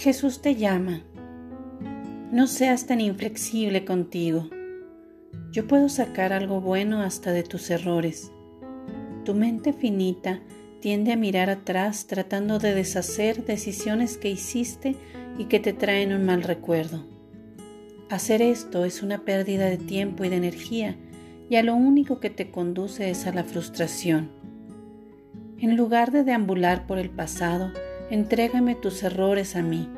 Jesús te llama. No seas tan inflexible contigo. Yo puedo sacar algo bueno hasta de tus errores. Tu mente finita tiende a mirar atrás tratando de deshacer decisiones que hiciste y que te traen un mal recuerdo. Hacer esto es una pérdida de tiempo y de energía y a lo único que te conduce es a la frustración. En lugar de deambular por el pasado, entrégame tus errores a mí.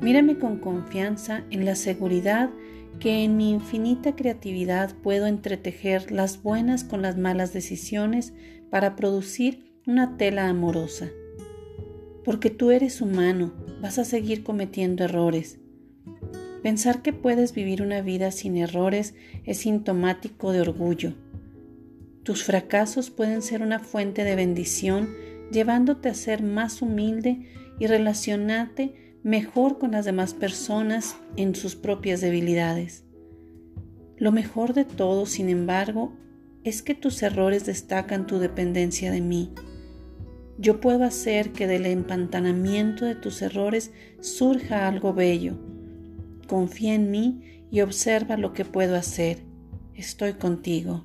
Mírame con confianza en la seguridad que en mi infinita creatividad puedo entretejer las buenas con las malas decisiones para producir una tela amorosa. Porque tú eres humano, vas a seguir cometiendo errores. Pensar que puedes vivir una vida sin errores es sintomático de orgullo. Tus fracasos pueden ser una fuente de bendición, llevándote a ser más humilde y relacionarte mejor con las demás personas en sus propias debilidades. Lo mejor de todo, sin embargo, es que tus errores destacan tu dependencia de mí. Yo puedo hacer que del empantanamiento de tus errores surja algo bello. Confía en mí y observa lo que puedo hacer. Estoy contigo.